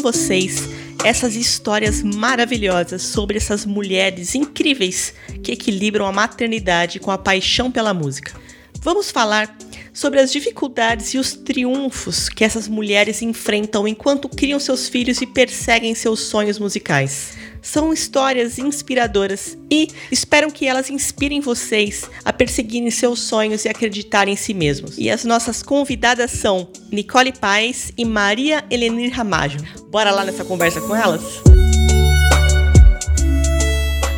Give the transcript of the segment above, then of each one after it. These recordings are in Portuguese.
Vocês essas histórias maravilhosas sobre essas mulheres incríveis que equilibram a maternidade com a paixão pela música. Vamos falar sobre as dificuldades e os triunfos que essas mulheres enfrentam enquanto criam seus filhos e perseguem seus sonhos musicais. São histórias inspiradoras e espero que elas inspirem vocês a perseguirem seus sonhos e acreditarem em si mesmos. E as nossas convidadas são Nicole Paes e Maria Elenir Ramajo. Bora lá nessa conversa com elas?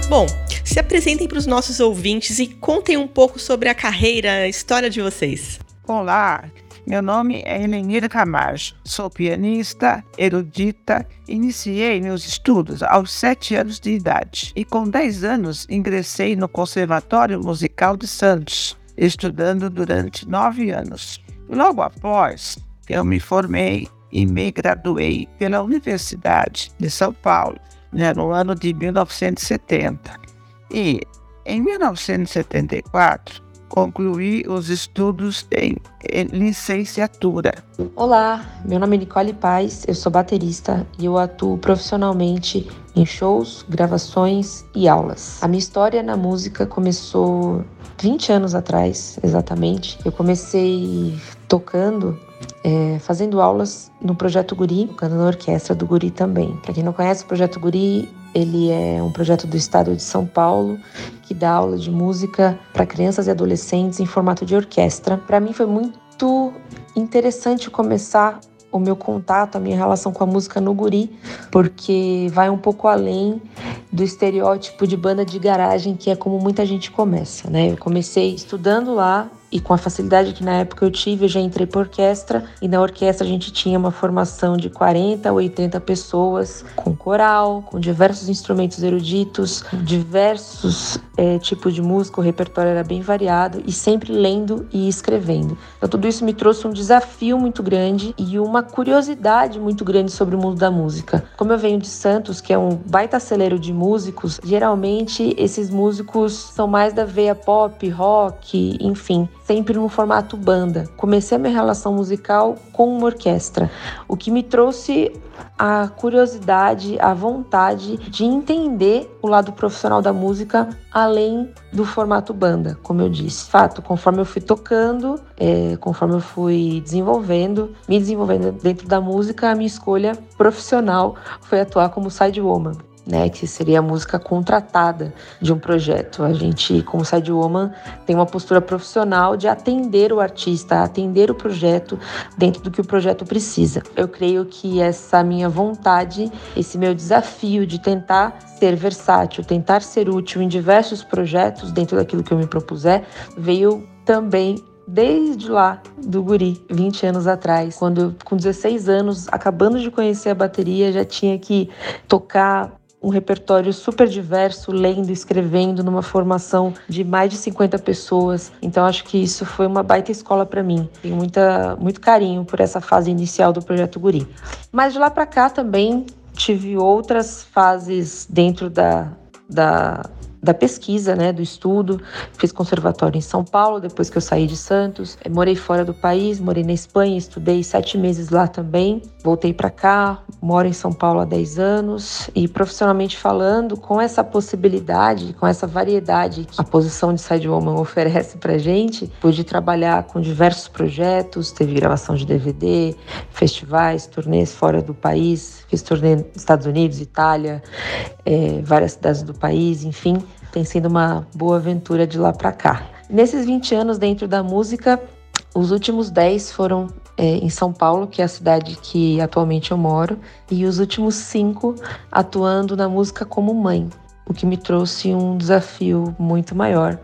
Bom, se apresentem para os nossos ouvintes e contem um pouco sobre a carreira, a história de vocês. Olá, meu nome é Helenira Camacho, sou pianista, erudita. Iniciei meus estudos aos 7 anos de idade e, com 10 anos, ingressei no Conservatório Musical de Santos, estudando durante nove anos. Logo após, eu me formei e me graduei pela Universidade de São Paulo, né, no ano de 1970. E, em 1974, concluí os estudos em, em, licenciatura. Olá, meu nome é Nicole Paz, eu sou baterista e eu atuo profissionalmente em shows, gravações e aulas. A minha história na música começou 20 anos atrás, exatamente. Eu comecei tocando é, fazendo aulas no Projeto Guri, tocando na orquestra do Guri também. Para quem não conhece, o Projeto Guri ele é um projeto do estado de São Paulo que dá aula de música para crianças e adolescentes em formato de orquestra. Para mim foi muito interessante começar o meu contato, a minha relação com a música no guri, porque vai um pouco além do estereótipo de banda de garagem que é como muita gente começa, né? Eu comecei estudando lá e com a facilidade que na época eu tive, eu já entrei para orquestra e na orquestra a gente tinha uma formação de 40 a 80 pessoas, com coral, com diversos instrumentos eruditos, diversos é, tipos de música, o repertório era bem variado e sempre lendo e escrevendo. Então tudo isso me trouxe um desafio muito grande e uma curiosidade muito grande sobre o mundo da música. Como eu venho de Santos, que é um baita celeiro de músicos, geralmente esses músicos são mais da veia pop, rock, enfim sempre no formato banda. Comecei a minha relação musical com uma orquestra, o que me trouxe a curiosidade, a vontade de entender o lado profissional da música além do formato banda, como eu disse. Fato, conforme eu fui tocando, é, conforme eu fui desenvolvendo, me desenvolvendo dentro da música, a minha escolha profissional foi atuar como side woman né, que seria a música contratada de um projeto. A gente, como Side Woman, tem uma postura profissional de atender o artista, atender o projeto dentro do que o projeto precisa. Eu creio que essa minha vontade, esse meu desafio de tentar ser versátil, tentar ser útil em diversos projetos dentro daquilo que eu me propuser, veio também desde lá do guri, 20 anos atrás, quando com 16 anos, acabando de conhecer a bateria, já tinha que tocar um repertório super diverso, lendo, escrevendo, numa formação de mais de 50 pessoas. Então acho que isso foi uma baita escola para mim. Tenho muita, muito carinho por essa fase inicial do projeto Guri. Mas de lá para cá também tive outras fases dentro da, da da pesquisa, né, do estudo. Fiz conservatório em São Paulo, depois que eu saí de Santos. Morei fora do país, morei na Espanha, estudei sete meses lá também. Voltei para cá, moro em São Paulo há 10 anos e profissionalmente falando, com essa possibilidade, com essa variedade que a posição de side woman oferece para gente, pude trabalhar com diversos projetos, teve gravação de DVD, festivais, turnês fora do país, fiz turnê nos Estados Unidos, Itália, é, várias cidades do país, enfim, tem sido uma boa aventura de lá para cá. Nesses 20 anos dentro da música, os últimos 10 foram é, em São Paulo, que é a cidade que atualmente eu moro, e os últimos cinco atuando na música como mãe. O que me trouxe um desafio muito maior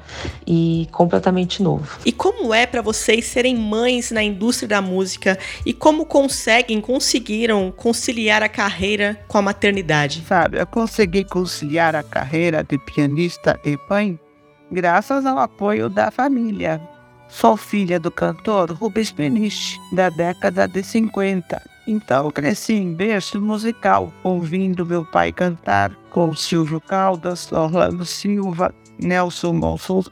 e completamente novo. E como é para vocês serem mães na indústria da música e como conseguem, conseguiram conciliar a carreira com a maternidade? Sabe, eu consegui conciliar a carreira de pianista e mãe graças ao apoio da família. Sou filha do cantor Rubens Peniche, da década de 50. Então cresci em berço musical, ouvindo meu pai cantar com Silvio Caldas, Orlando Silva, Nelson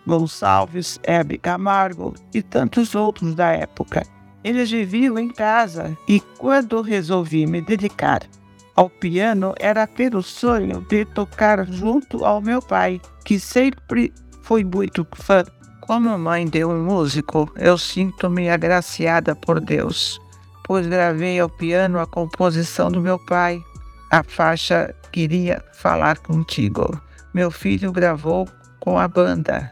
Gonçalves, Hebe Camargo e tantos outros da época. Eles viviam em casa e quando resolvi me dedicar ao piano era pelo sonho de tocar junto ao meu pai, que sempre foi muito fã como mãe de um músico, eu sinto-me agraciada por Deus, pois gravei ao piano a composição do meu pai, a faixa Queria Falar Contigo. Meu filho gravou com a banda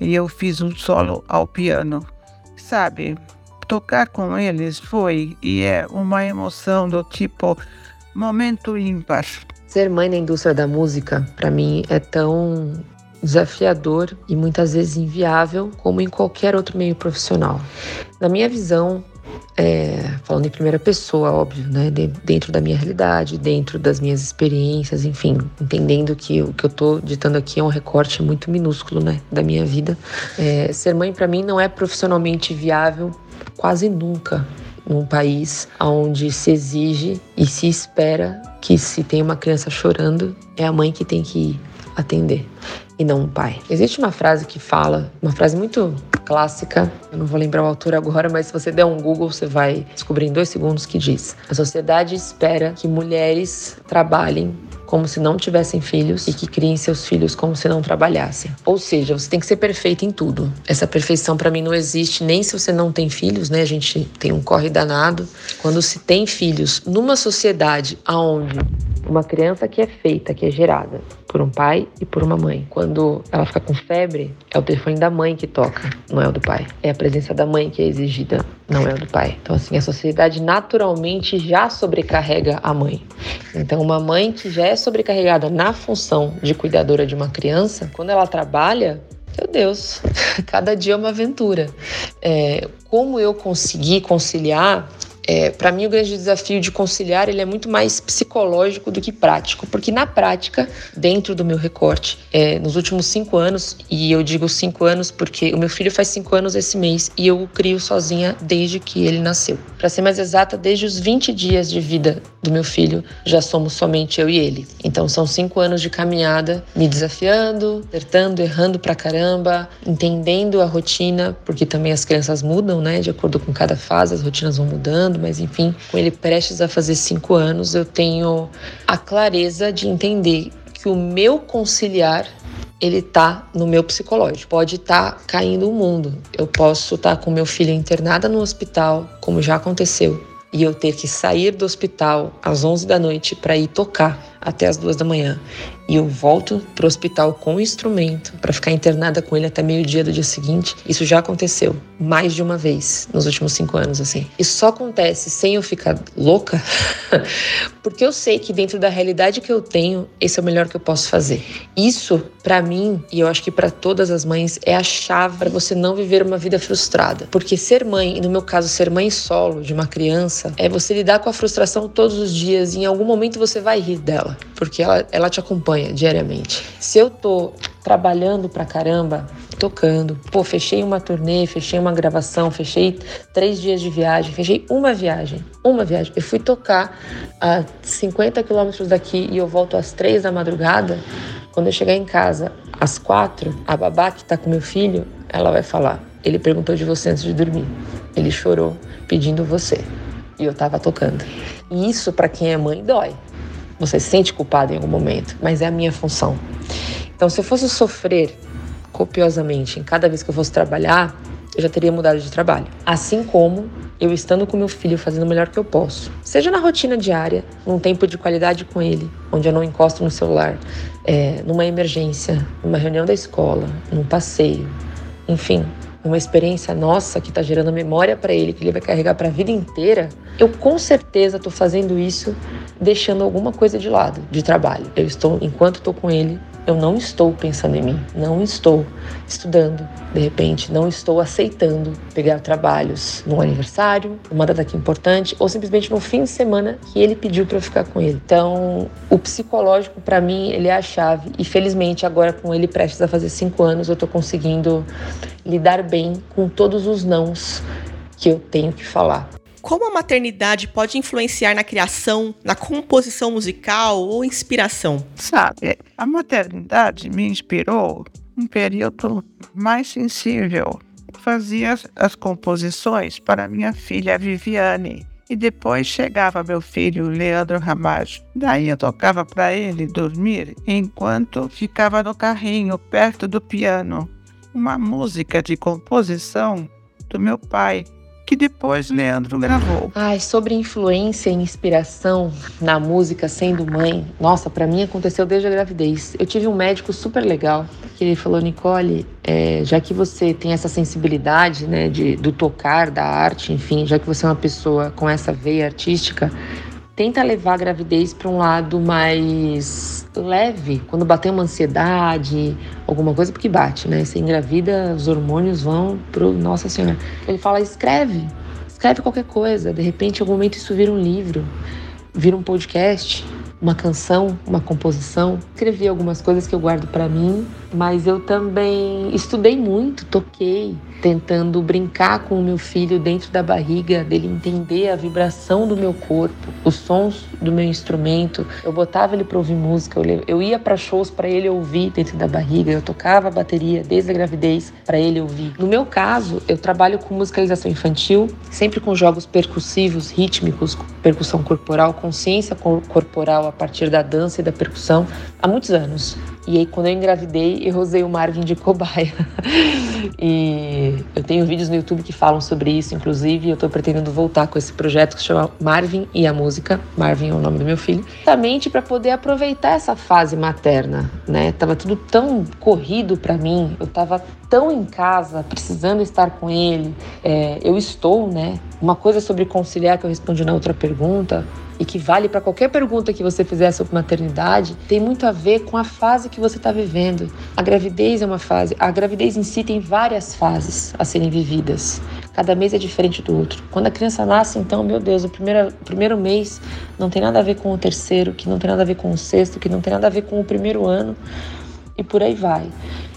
e eu fiz um solo ao piano. Sabe, tocar com eles foi e é uma emoção do tipo momento ímpar. Ser mãe na indústria da música, para mim, é tão desafiador e muitas vezes inviável, como em qualquer outro meio profissional. Na minha visão, é, falando em primeira pessoa, óbvio, né? De, dentro da minha realidade, dentro das minhas experiências, enfim, entendendo que o que eu estou ditando aqui é um recorte muito minúsculo, né? Da minha vida. É, ser mãe para mim não é profissionalmente viável quase nunca num país onde se exige e se espera que se tem uma criança chorando é a mãe que tem que ir atender e não um pai. Existe uma frase que fala, uma frase muito clássica, eu não vou lembrar o autor agora, mas se você der um Google, você vai descobrir em dois segundos que diz: A sociedade espera que mulheres trabalhem como se não tivessem filhos e que criem seus filhos como se não trabalhassem. Ou seja, você tem que ser perfeita em tudo. Essa perfeição para mim não existe nem se você não tem filhos, né? A gente tem um corre danado. Quando se tem filhos numa sociedade aonde uma criança que é feita, que é gerada por um pai e por uma mãe. Quando ela fica com febre, é o telefone da mãe que toca, não é o do pai. É a presença da mãe que é exigida, não é o do pai. Então, assim, a sociedade naturalmente já sobrecarrega a mãe. Então, uma mãe que já é sobrecarregada na função de cuidadora de uma criança, quando ela trabalha, meu Deus, cada dia é uma aventura. É, como eu consegui conciliar é, para mim, o grande desafio de conciliar ele é muito mais psicológico do que prático, porque na prática, dentro do meu recorte, é, nos últimos cinco anos, e eu digo cinco anos porque o meu filho faz cinco anos esse mês e eu o crio sozinha desde que ele nasceu. Para ser mais exata, desde os 20 dias de vida do meu filho, já somos somente eu e ele. Então, são cinco anos de caminhada, me desafiando, acertando, errando pra caramba, entendendo a rotina, porque também as crianças mudam, né, de acordo com cada fase, as rotinas vão mudando mas enfim, com ele prestes a fazer cinco anos, eu tenho a clareza de entender que o meu conciliar ele tá no meu psicológico. Pode estar tá caindo o mundo. Eu posso estar tá com meu filho internada no hospital, como já aconteceu, e eu ter que sair do hospital às 11 da noite para ir tocar até as duas da manhã e eu volto pro hospital com o instrumento para ficar internada com ele até meio-dia do dia seguinte. Isso já aconteceu mais de uma vez nos últimos cinco anos, assim. Isso só acontece sem eu ficar louca, porque eu sei que dentro da realidade que eu tenho, esse é o melhor que eu posso fazer. Isso, para mim, e eu acho que para todas as mães, é a chave para você não viver uma vida frustrada. Porque ser mãe, e no meu caso, ser mãe solo de uma criança, é você lidar com a frustração todos os dias e em algum momento você vai rir dela, porque ela, ela te acompanha diariamente. Se eu tô trabalhando pra caramba, tocando, pô, fechei uma turnê, fechei uma gravação, fechei três dias de viagem, fechei uma viagem, uma viagem. Eu fui tocar a 50 quilômetros daqui e eu volto às três da madrugada. Quando eu chegar em casa às quatro, a babá que tá com meu filho, ela vai falar: ele perguntou de você antes de dormir. Ele chorou pedindo você. E eu tava tocando. E isso, para quem é mãe, dói. Você se sente culpado em algum momento, mas é a minha função. Então, se eu fosse sofrer copiosamente em cada vez que eu fosse trabalhar, eu já teria mudado de trabalho. Assim como eu estando com meu filho fazendo o melhor que eu posso. Seja na rotina diária, num tempo de qualidade com ele, onde eu não encosto no celular, é, numa emergência, numa reunião da escola, num passeio, enfim, uma experiência nossa que está gerando memória para ele, que ele vai carregar para a vida inteira, eu com certeza estou fazendo isso deixando alguma coisa de lado, de trabalho. Eu estou, enquanto estou com ele, eu não estou pensando em mim, não estou estudando, de repente, não estou aceitando pegar trabalhos no aniversário, numa data que é importante, ou simplesmente no fim de semana que ele pediu para eu ficar com ele. Então, o psicológico para mim ele é a chave e felizmente agora com ele prestes a fazer cinco anos eu estou conseguindo lidar bem com todos os nãos que eu tenho que falar. Como a maternidade pode influenciar na criação, na composição musical ou inspiração? Sabe, a maternidade me inspirou um período mais sensível. Fazia as composições para minha filha Viviane e depois chegava meu filho Leandro Ramalho. Daí eu tocava para ele dormir enquanto ficava no carrinho perto do piano. Uma música de composição do meu pai, que depois Leandro gravou. Ai, sobre influência e inspiração na música sendo mãe, nossa, para mim aconteceu desde a gravidez. Eu tive um médico super legal que ele falou, Nicole, é, já que você tem essa sensibilidade, né, de, do tocar, da arte, enfim, já que você é uma pessoa com essa veia artística, tenta levar a gravidez para um lado mais leve, quando bater uma ansiedade, alguma coisa, porque bate, né? Você engravida, os hormônios vão pro Nossa Senhora. Ele fala: escreve, escreve qualquer coisa. De repente, em algum momento, isso vira um livro, vira um podcast, uma canção, uma composição. Escrevi algumas coisas que eu guardo para mim, mas eu também estudei muito, toquei, tentando brincar com o meu filho dentro da barriga, dele entender a vibração do meu corpo, os sons do meu instrumento. Eu botava ele para ouvir música, eu ia para shows para ele ouvir dentro da barriga, eu tocava a bateria desde a gravidez para ele ouvir. No meu caso, eu trabalho com musicalização infantil, sempre com jogos percussivos, rítmicos, percussão corporal, consciência corporal a partir da dança e da percussão há muitos anos. E aí, quando eu engravidei, eu usei o Marvin de cobaia. e eu tenho vídeos no YouTube que falam sobre isso, inclusive. Eu tô pretendendo voltar com esse projeto que chama Marvin e a Música. Marvin é o nome do meu filho. Justamente para poder aproveitar essa fase materna, né? Tava tudo tão corrido para mim. Eu tava tão em casa, precisando estar com ele. É, eu estou, né? Uma coisa sobre conciliar que eu respondi na outra pergunta e que vale para qualquer pergunta que você fizer sobre maternidade, tem muito a ver com a fase que você está vivendo. A gravidez é uma fase, a gravidez em si tem várias fases a serem vividas. Cada mês é diferente do outro. Quando a criança nasce, então, meu Deus, o primeiro, primeiro mês não tem nada a ver com o terceiro, que não tem nada a ver com o sexto, que não tem nada a ver com o primeiro ano e por aí vai.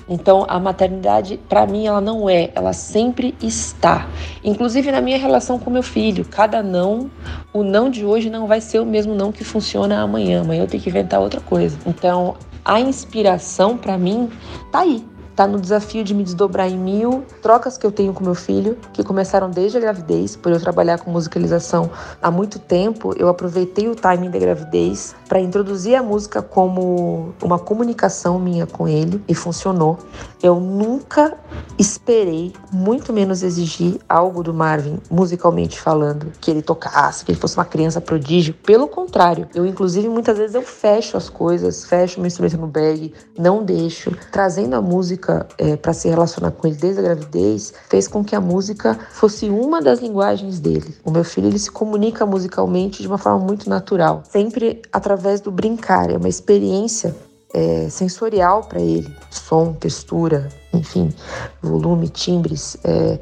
Então, a maternidade, para mim, ela não é, ela sempre está. Inclusive na minha relação com meu filho, cada não, o não de hoje não vai ser o mesmo não que funciona amanhã. Amanhã eu tenho que inventar outra coisa. Então, a inspiração para mim tá aí tá no desafio de me desdobrar em mil trocas que eu tenho com meu filho, que começaram desde a gravidez, por eu trabalhar com musicalização há muito tempo, eu aproveitei o timing da gravidez para introduzir a música como uma comunicação minha com ele e funcionou. Eu nunca esperei, muito menos exigir algo do Marvin, musicalmente falando, que ele tocasse, que ele fosse uma criança prodígio. Pelo contrário, eu inclusive muitas vezes eu fecho as coisas, fecho meu instrumento no bag, não deixo, trazendo a música música é, para se relacionar com ele desde a gravidez fez com que a música fosse uma das linguagens dele. O meu filho ele se comunica musicalmente de uma forma muito natural, sempre através do brincar. É uma experiência é, sensorial para ele, som, textura, enfim, volume, timbres, é,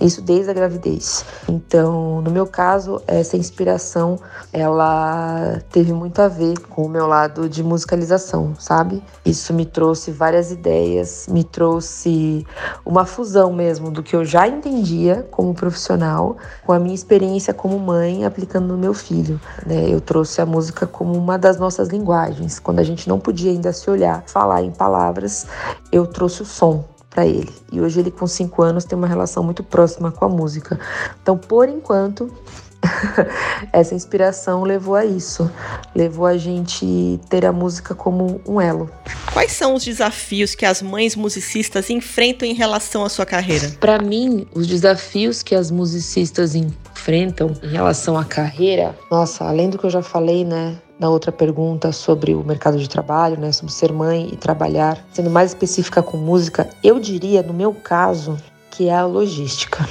isso desde a gravidez. Então, no meu caso, essa inspiração, ela teve muito a ver com o meu lado de musicalização, sabe? Isso me trouxe várias ideias, me trouxe uma fusão mesmo do que eu já entendia como profissional com a minha experiência como mãe aplicando no meu filho. Né? Eu trouxe a música como uma das nossas linguagens. Quando a gente não podia ainda se olhar, falar em palavras, eu trouxe o som para ele. E hoje ele com cinco anos tem uma relação muito próxima com a música. Então, por enquanto, essa inspiração levou a isso, levou a gente ter a música como um elo. Quais são os desafios que as mães musicistas enfrentam em relação à sua carreira? Para mim, os desafios que as musicistas enfrentam em relação à carreira, nossa, além do que eu já falei, né, na outra pergunta sobre o mercado de trabalho, né, sobre ser mãe e trabalhar, sendo mais específica com música, eu diria, no meu caso, que é a logística.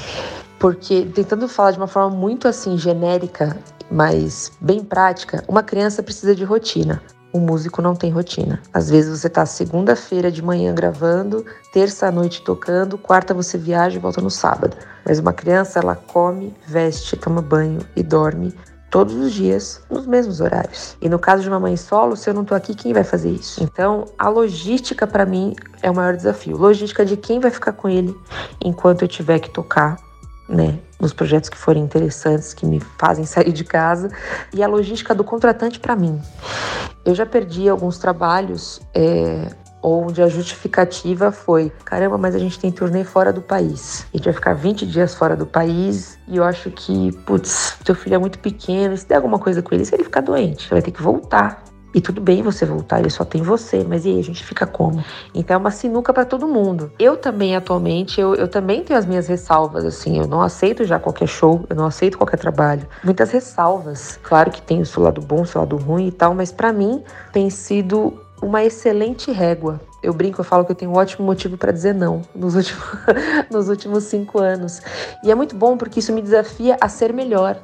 Porque tentando falar de uma forma muito assim genérica, mas bem prática, uma criança precisa de rotina. o músico não tem rotina. Às vezes você tá segunda-feira de manhã gravando, terça noite tocando, quarta você viaja e volta no sábado. Mas uma criança, ela come, veste, toma banho e dorme todos os dias nos mesmos horários. E no caso de uma mãe solo, se eu não tô aqui, quem vai fazer isso? Então, a logística para mim é o maior desafio. Logística de quem vai ficar com ele enquanto eu tiver que tocar, né? Nos projetos que forem interessantes, que me fazem sair de casa, e a logística do contratante para mim. Eu já perdi alguns trabalhos é, onde a justificativa foi: caramba, mas a gente tem turnê fora do país. A gente vai ficar 20 dias fora do país e eu acho que, putz, teu filho é muito pequeno, se der alguma coisa com ele, se ele ficar doente, você vai ter que voltar. E tudo bem você voltar, ele só tem você, mas e aí, a gente fica como? Então é uma sinuca para todo mundo. Eu também, atualmente, eu, eu também tenho as minhas ressalvas, assim, eu não aceito já qualquer show, eu não aceito qualquer trabalho. Muitas ressalvas. Claro que tem o seu lado bom, o seu lado ruim e tal, mas para mim tem sido uma excelente régua. Eu brinco, eu falo que eu tenho um ótimo motivo para dizer não nos últimos, nos últimos cinco anos. E é muito bom porque isso me desafia a ser melhor.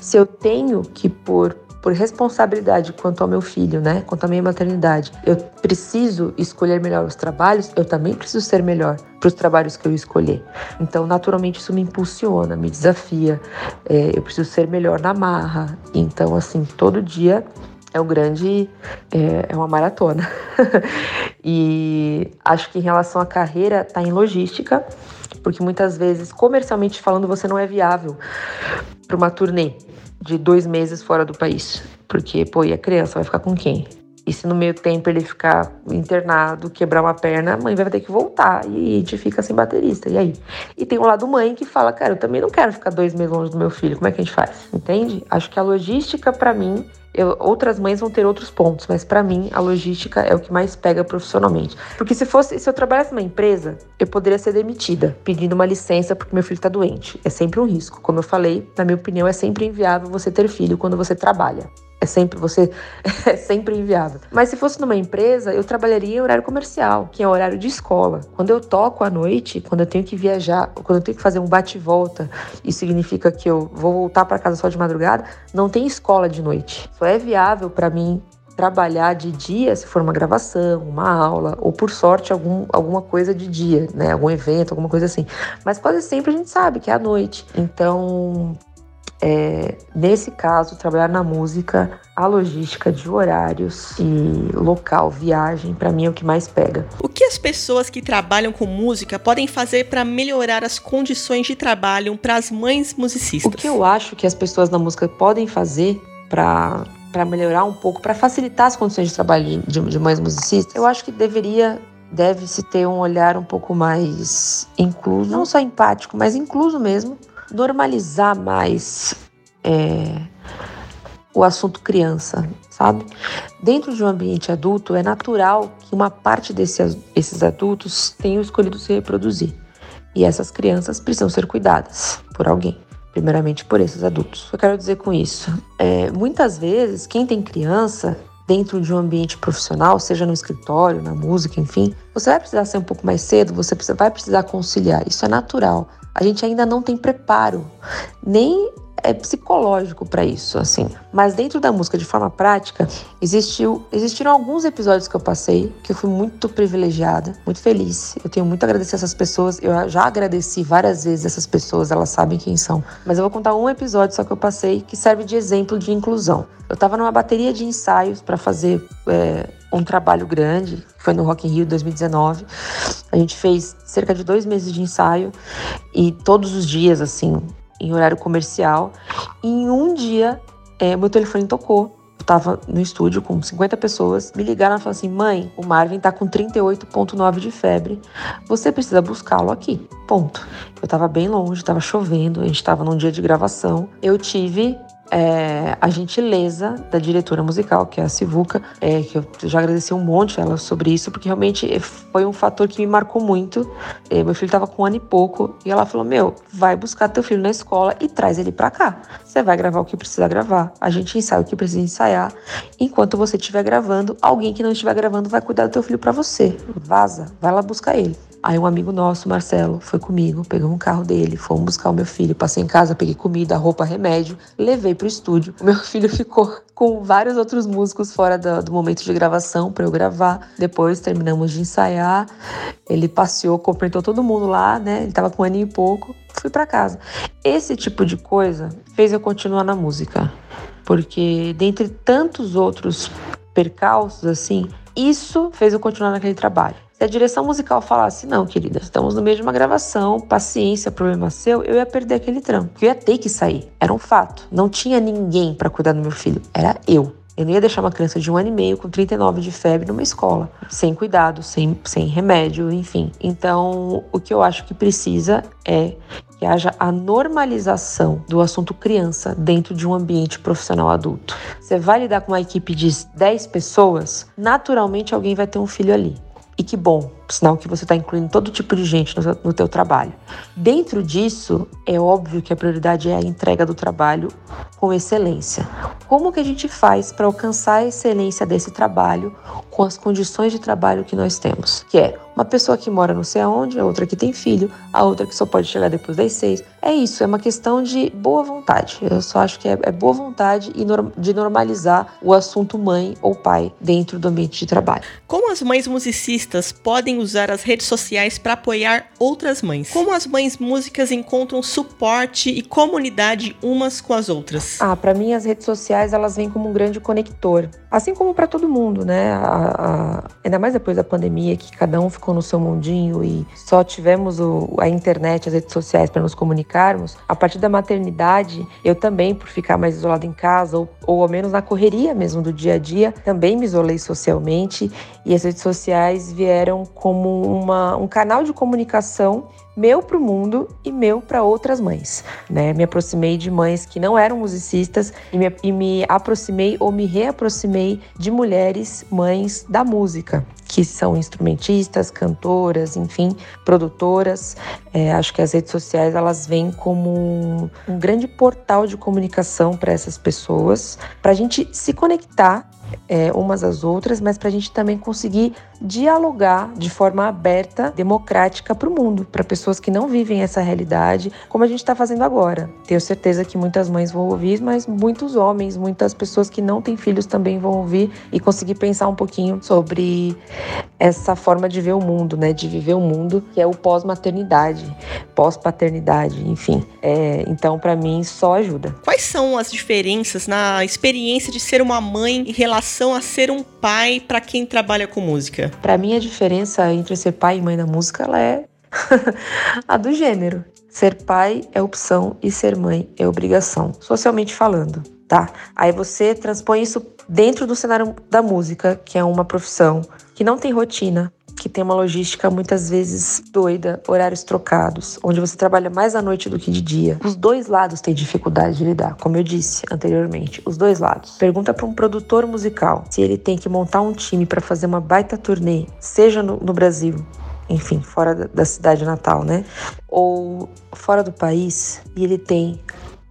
Se eu tenho que, por, por responsabilidade quanto ao meu filho, né, quanto à minha maternidade, eu preciso escolher melhor os trabalhos, eu também preciso ser melhor para os trabalhos que eu escolher. Então, naturalmente, isso me impulsiona, me desafia. É, eu preciso ser melhor na marra. Então, assim, todo dia é um grande. É, é uma maratona. e acho que em relação à carreira, tá em logística, porque muitas vezes, comercialmente falando, você não é viável para uma turnê de dois meses fora do país. Porque, pô, e a criança vai ficar com quem? E se no meio tempo ele ficar internado, quebrar uma perna, a mãe vai ter que voltar e a gente fica sem baterista. E aí? E tem o lado mãe que fala, cara, eu também não quero ficar dois meses longe do meu filho. Como é que a gente faz? Entende? Acho que a logística, para mim, eu, outras mães vão ter outros pontos, mas para mim a logística é o que mais pega profissionalmente. Porque se fosse, se eu trabalhasse numa empresa, eu poderia ser demitida, pedindo uma licença porque meu filho está doente. É sempre um risco. Como eu falei, na minha opinião, é sempre inviável você ter filho quando você trabalha. É sempre você é sempre inviável. Mas se fosse numa empresa, eu trabalharia em horário comercial, que é horário de escola. Quando eu toco à noite, quando eu tenho que viajar, quando eu tenho que fazer um bate-volta, isso significa que eu vou voltar para casa só de madrugada, não tem escola de noite. Só é viável para mim trabalhar de dia, se for uma gravação, uma aula, ou por sorte algum, alguma coisa de dia, né? Algum evento, alguma coisa assim. Mas quase sempre a gente sabe que é à noite. Então, é, nesse caso, trabalhar na música, a logística de horários e local, viagem, para mim é o que mais pega. O que as pessoas que trabalham com música podem fazer para melhorar as condições de trabalho para as mães musicistas? O que eu acho que as pessoas na música podem fazer para para melhorar um pouco, para facilitar as condições de trabalho de, de mães musicistas, eu acho que deveria deve-se ter um olhar um pouco mais incluso, não só empático, mas incluso mesmo, normalizar mais é, o assunto criança, sabe? Dentro de um ambiente adulto, é natural que uma parte desses adultos tenham escolhido se reproduzir. E essas crianças precisam ser cuidadas por alguém, primeiramente por esses adultos. O que eu quero dizer com isso? É, muitas vezes, quem tem criança dentro de um ambiente profissional, seja no escritório, na música, enfim, você vai precisar ser um pouco mais cedo, você vai precisar conciliar. Isso é natural a gente ainda não tem preparo, nem é psicológico para isso, assim. Mas dentro da música, de forma prática, existiu, existiram alguns episódios que eu passei que eu fui muito privilegiada, muito feliz. Eu tenho muito a agradecer essas pessoas. Eu já agradeci várias vezes essas pessoas, elas sabem quem são. Mas eu vou contar um episódio só que eu passei que serve de exemplo de inclusão. Eu estava numa bateria de ensaios para fazer é, um trabalho grande, foi no Rock in Rio 2019. A gente fez cerca de dois meses de ensaio e todos os dias, assim, em horário comercial. E em um dia, é, meu telefone tocou. Eu tava no estúdio com 50 pessoas, me ligaram e falaram assim: mãe, o Marvin tá com 38,9 de febre, você precisa buscá-lo aqui. Ponto. Eu tava bem longe, tava chovendo, a gente tava num dia de gravação. Eu tive é, a gentileza da diretora musical, que é a Sivuca, é, que eu já agradeci um monte ela sobre isso, porque realmente foi um fator que me marcou muito. É, meu filho estava com um ano e pouco e ela falou: Meu, vai buscar teu filho na escola e traz ele para cá. Você vai gravar o que precisa gravar, a gente ensaia o que precisa ensaiar. Enquanto você estiver gravando, alguém que não estiver gravando vai cuidar do teu filho para você. Vaza, vai lá buscar ele. Aí um amigo nosso, Marcelo, foi comigo, pegou um carro dele, fomos buscar o meu filho, passei em casa, peguei comida, roupa, remédio, levei pro estúdio. O meu filho ficou com vários outros músicos fora do, do momento de gravação para eu gravar. Depois terminamos de ensaiar, ele passeou, cumprimentou todo mundo lá, né? Ele tava com um ano e pouco, fui para casa. Esse tipo de coisa fez eu continuar na música, porque dentre tantos outros percalços assim, isso fez eu continuar naquele trabalho. Se a direção musical falasse, não, querida, estamos no meio de uma gravação, paciência, problema seu, eu ia perder aquele trampo. Eu ia ter que sair. Era um fato. Não tinha ninguém para cuidar do meu filho. Era eu. Eu não ia deixar uma criança de um ano e meio com 39 de febre numa escola, sem cuidado, sem, sem remédio, enfim. Então, o que eu acho que precisa é que haja a normalização do assunto criança dentro de um ambiente profissional adulto. Você vai lidar com uma equipe de 10 pessoas, naturalmente alguém vai ter um filho ali. E que bom, sinal que você está incluindo todo tipo de gente no, no teu trabalho. Dentro disso, é óbvio que a prioridade é a entrega do trabalho com excelência. Como que a gente faz para alcançar a excelência desse trabalho com as condições de trabalho que nós temos? Que é uma pessoa que mora não sei aonde, a outra que tem filho, a outra que só pode chegar depois das seis. É isso, é uma questão de boa vontade. Eu só acho que é, é boa vontade e de normalizar o assunto mãe ou pai dentro do ambiente de trabalho. Como as mães musicistas podem usar as redes sociais para apoiar outras mães? Como as mães músicas encontram suporte e comunidade umas com as outras? Ah, para mim as redes sociais elas vêm como um grande conector, assim como para todo mundo, né? A, a, ainda mais depois da pandemia que cada um ficou no seu mundinho e só tivemos o, a internet, as redes sociais para nos comunicarmos. A partir da maternidade, eu também, por ficar mais isolada em casa ou, ou ao menos na correria mesmo do dia a dia, também me isolei socialmente e as redes sociais vieram como uma, um canal de comunicação meu para o mundo e meu para outras mães. Né? Me aproximei de mães que não eram musicistas e me, e me aproximei ou me reaproximei de mulheres mães da música, que são instrumentistas, cantoras, enfim, produtoras. É, acho que as redes sociais elas vêm como um, um grande portal de comunicação para essas pessoas, para a gente se conectar é, umas às outras, mas para a gente também conseguir dialogar de forma aberta, democrática para o mundo, para pessoas que não vivem essa realidade, como a gente está fazendo agora. Tenho certeza que muitas mães vão ouvir, mas muitos homens, muitas pessoas que não têm filhos também vão ouvir e conseguir pensar um pouquinho sobre essa forma de ver o mundo, né? De viver o mundo que é o pós-maternidade, pós-paternidade, enfim. É, então, para mim, só ajuda. Quais são as diferenças na experiência de ser uma mãe em relação a ser um pai para quem trabalha com música? Para mim, a diferença entre ser pai e mãe da música ela é a do gênero. Ser pai é opção e ser mãe é obrigação, socialmente falando, tá? Aí você transpõe isso dentro do cenário da música, que é uma profissão que não tem rotina, que tem uma logística muitas vezes doida, horários trocados, onde você trabalha mais à noite do que de dia. Os dois lados têm dificuldade de lidar, como eu disse anteriormente, os dois lados. Pergunta para um produtor musical se ele tem que montar um time para fazer uma baita turnê, seja no, no Brasil, enfim, fora da, da cidade natal, né? Ou fora do país, e ele tem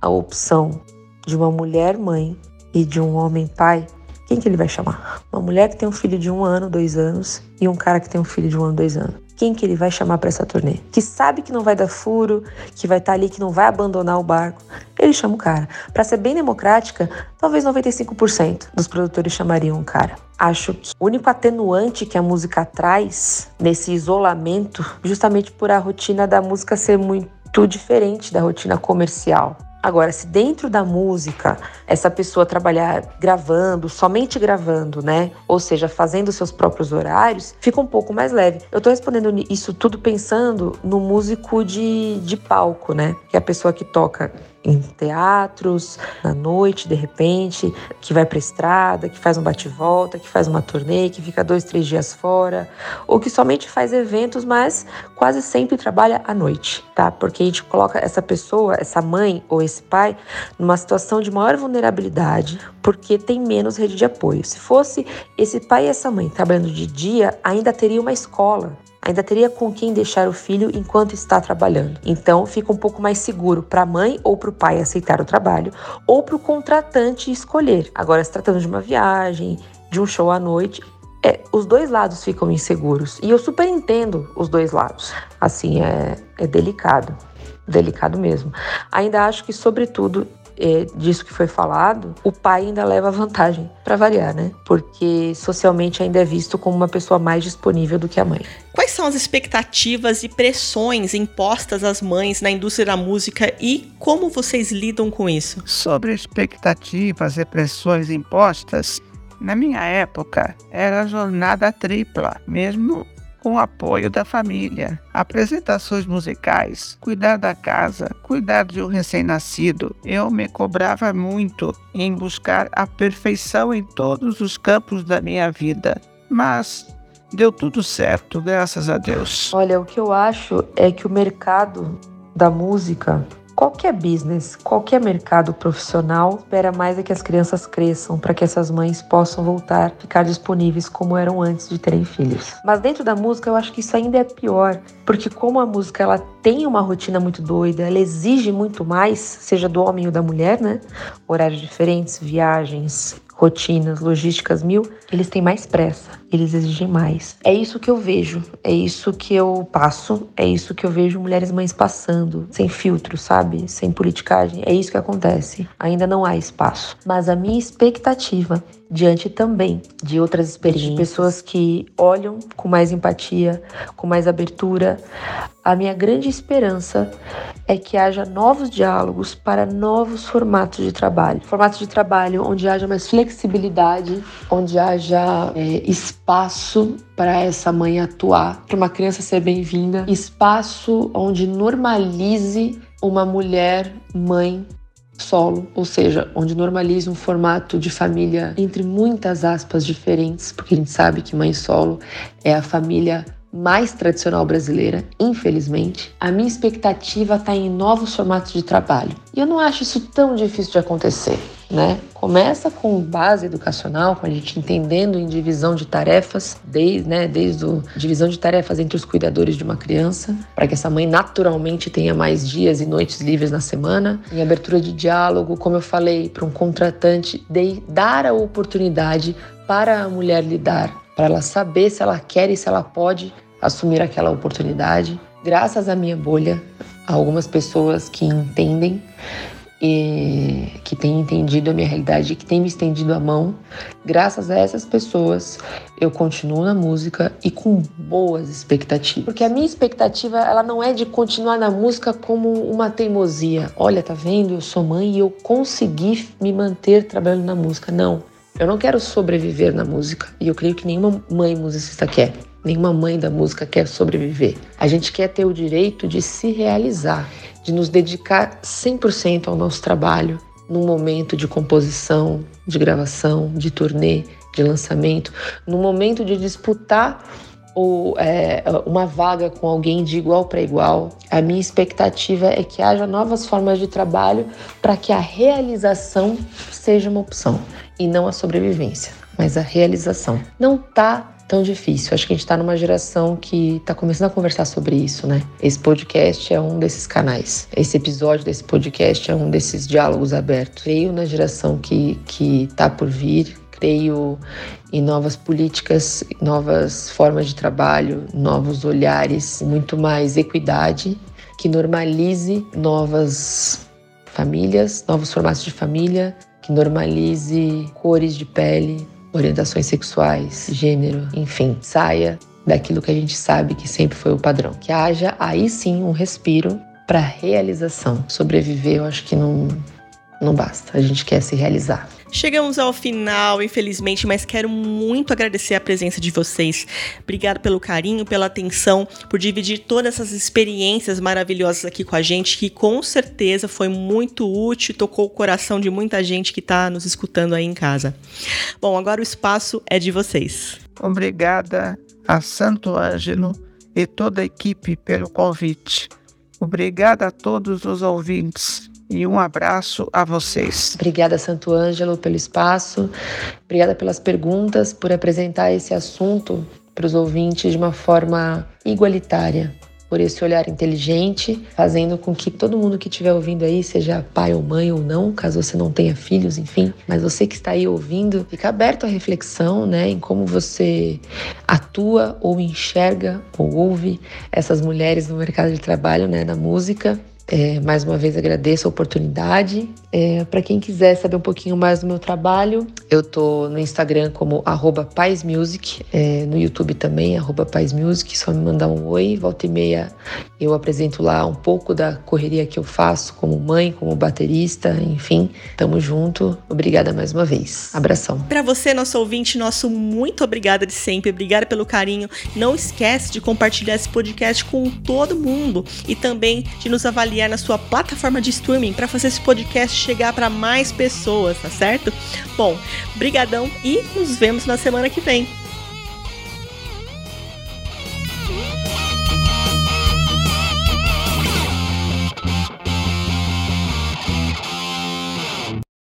a opção de uma mulher mãe e de um homem pai, quem que ele vai chamar? Uma mulher que tem um filho de um ano, dois anos, e um cara que tem um filho de um ano, dois anos. Quem que ele vai chamar para essa turnê? Que sabe que não vai dar furo, que vai estar tá ali, que não vai abandonar o barco. Ele chama o cara. Para ser bem democrática, talvez 95% dos produtores chamariam um cara. Acho que o único atenuante que a música traz nesse isolamento, justamente por a rotina da música ser muito diferente da rotina comercial. Agora, se dentro da música essa pessoa trabalhar gravando, somente gravando, né? Ou seja, fazendo seus próprios horários, fica um pouco mais leve. Eu tô respondendo isso tudo pensando no músico de, de palco, né? Que é a pessoa que toca em teatros, na noite, de repente, que vai para estrada, que faz um bate-volta, que faz uma turnê, que fica dois, três dias fora, ou que somente faz eventos, mas quase sempre trabalha à noite, tá? Porque a gente coloca essa pessoa, essa mãe ou esse pai, numa situação de maior vulnerabilidade, porque tem menos rede de apoio. Se fosse esse pai e essa mãe trabalhando de dia, ainda teria uma escola ainda teria com quem deixar o filho enquanto está trabalhando. Então, fica um pouco mais seguro para a mãe ou para o pai aceitar o trabalho, ou para o contratante escolher. Agora, se tratando de uma viagem, de um show à noite, é, os dois lados ficam inseguros. E eu super entendo os dois lados. Assim, é, é delicado. Delicado mesmo. Ainda acho que, sobretudo, é, disso que foi falado, o pai ainda leva vantagem, para variar, né? Porque socialmente ainda é visto como uma pessoa mais disponível do que a mãe. Quais são as expectativas e pressões impostas às mães na indústria da música e como vocês lidam com isso? Sobre expectativas e pressões impostas, na minha época era jornada tripla, mesmo com o apoio da família. Apresentações musicais, cuidar da casa, cuidar de um recém-nascido. Eu me cobrava muito em buscar a perfeição em todos os campos da minha vida. Mas deu tudo certo, graças a Deus. Olha, o que eu acho é que o mercado da música Qualquer business, qualquer mercado profissional espera mais é que as crianças cresçam para que essas mães possam voltar ficar disponíveis como eram antes de terem filhos. Mas dentro da música eu acho que isso ainda é pior, porque como a música ela tem uma rotina muito doida, ela exige muito mais, seja do homem ou da mulher, né? Horários diferentes, viagens, rotinas, logísticas mil, eles têm mais pressa, eles exigem mais. É isso que eu vejo, é isso que eu passo, é isso que eu vejo mulheres mães passando, sem filtro, sabe? Sem politicagem. É isso que acontece. Ainda não há espaço. Mas a minha expectativa diante também de outras experiências, de pessoas que olham com mais empatia, com mais abertura. A minha grande esperança é que haja novos diálogos para novos formatos de trabalho. Formatos de trabalho onde haja mais flexibilidade, onde haja é, espaço para essa mãe atuar, para uma criança ser bem-vinda, espaço onde normalize uma mulher mãe solo, ou seja, onde normalize um formato de família entre muitas aspas diferentes, porque a gente sabe que mãe solo é a família mais tradicional brasileira, infelizmente, a minha expectativa está em novos formatos de trabalho. E eu não acho isso tão difícil de acontecer, né? Começa com base educacional, com a gente entendendo em divisão de tarefas, desde, né, desde a divisão de tarefas entre os cuidadores de uma criança, para que essa mãe naturalmente tenha mais dias e noites livres na semana, em abertura de diálogo, como eu falei, para um contratante de dar a oportunidade para a mulher lidar para ela saber se ela quer e se ela pode assumir aquela oportunidade. Graças à minha bolha, algumas pessoas que entendem e que têm entendido a minha realidade, que têm me estendido a mão. Graças a essas pessoas, eu continuo na música e com boas expectativas. Porque a minha expectativa, ela não é de continuar na música como uma teimosia. Olha, tá vendo? Eu sou mãe e eu consegui me manter trabalhando na música. Não. Eu não quero sobreviver na música e eu creio que nenhuma mãe musicista quer. Nenhuma mãe da música quer sobreviver. A gente quer ter o direito de se realizar, de nos dedicar 100% ao nosso trabalho num momento de composição, de gravação, de turnê, de lançamento, no momento de disputar ou é, uma vaga com alguém de igual para igual. A minha expectativa é que haja novas formas de trabalho para que a realização seja uma opção e não a sobrevivência, mas a realização. Não tá tão difícil. Acho que a gente está numa geração que está começando a conversar sobre isso, né? Esse podcast é um desses canais. Esse episódio desse podcast é um desses diálogos abertos. Creio na geração que que está por vir. Creio em novas políticas, novas formas de trabalho, novos olhares, muito mais equidade, que normalize novas famílias, novos formatos de família, que normalize cores de pele, orientações sexuais, gênero, enfim, saia daquilo que a gente sabe que sempre foi o padrão. Que haja aí sim um respiro para realização. Sobreviver, eu acho que não não basta. A gente quer se realizar. Chegamos ao final, infelizmente, mas quero muito agradecer a presença de vocês. Obrigado pelo carinho, pela atenção, por dividir todas essas experiências maravilhosas aqui com a gente, que com certeza foi muito útil, tocou o coração de muita gente que está nos escutando aí em casa. Bom, agora o espaço é de vocês. Obrigada a Santo Ângelo e toda a equipe pelo convite. Obrigada a todos os ouvintes e um abraço a vocês. Obrigada, Santo Ângelo, pelo espaço. Obrigada pelas perguntas, por apresentar esse assunto para os ouvintes de uma forma igualitária. por esse olhar inteligente, fazendo com que todo mundo que estiver ouvindo aí, seja pai ou mãe ou não, caso você não tenha filhos, enfim, mas você que está aí ouvindo, fica aberto à reflexão, né, em como você atua ou enxerga ou ouve essas mulheres no mercado de trabalho, né, na música é, mais uma vez agradeço a oportunidade. É, Para quem quiser saber um pouquinho mais do meu trabalho, eu tô no Instagram como @paismusic, é, no YouTube também @paismusic. Só me mandar um oi, volta e meia eu apresento lá um pouco da correria que eu faço como mãe, como baterista, enfim. Tamo junto. Obrigada mais uma vez. Abração. Para você, nosso ouvinte, nosso muito obrigada de sempre. Obrigada pelo carinho. Não esquece de compartilhar esse podcast com todo mundo e também de nos avaliar avaliar na sua plataforma de streaming para fazer esse podcast chegar para mais pessoas, tá certo? Bom, brigadão e nos vemos na semana que vem.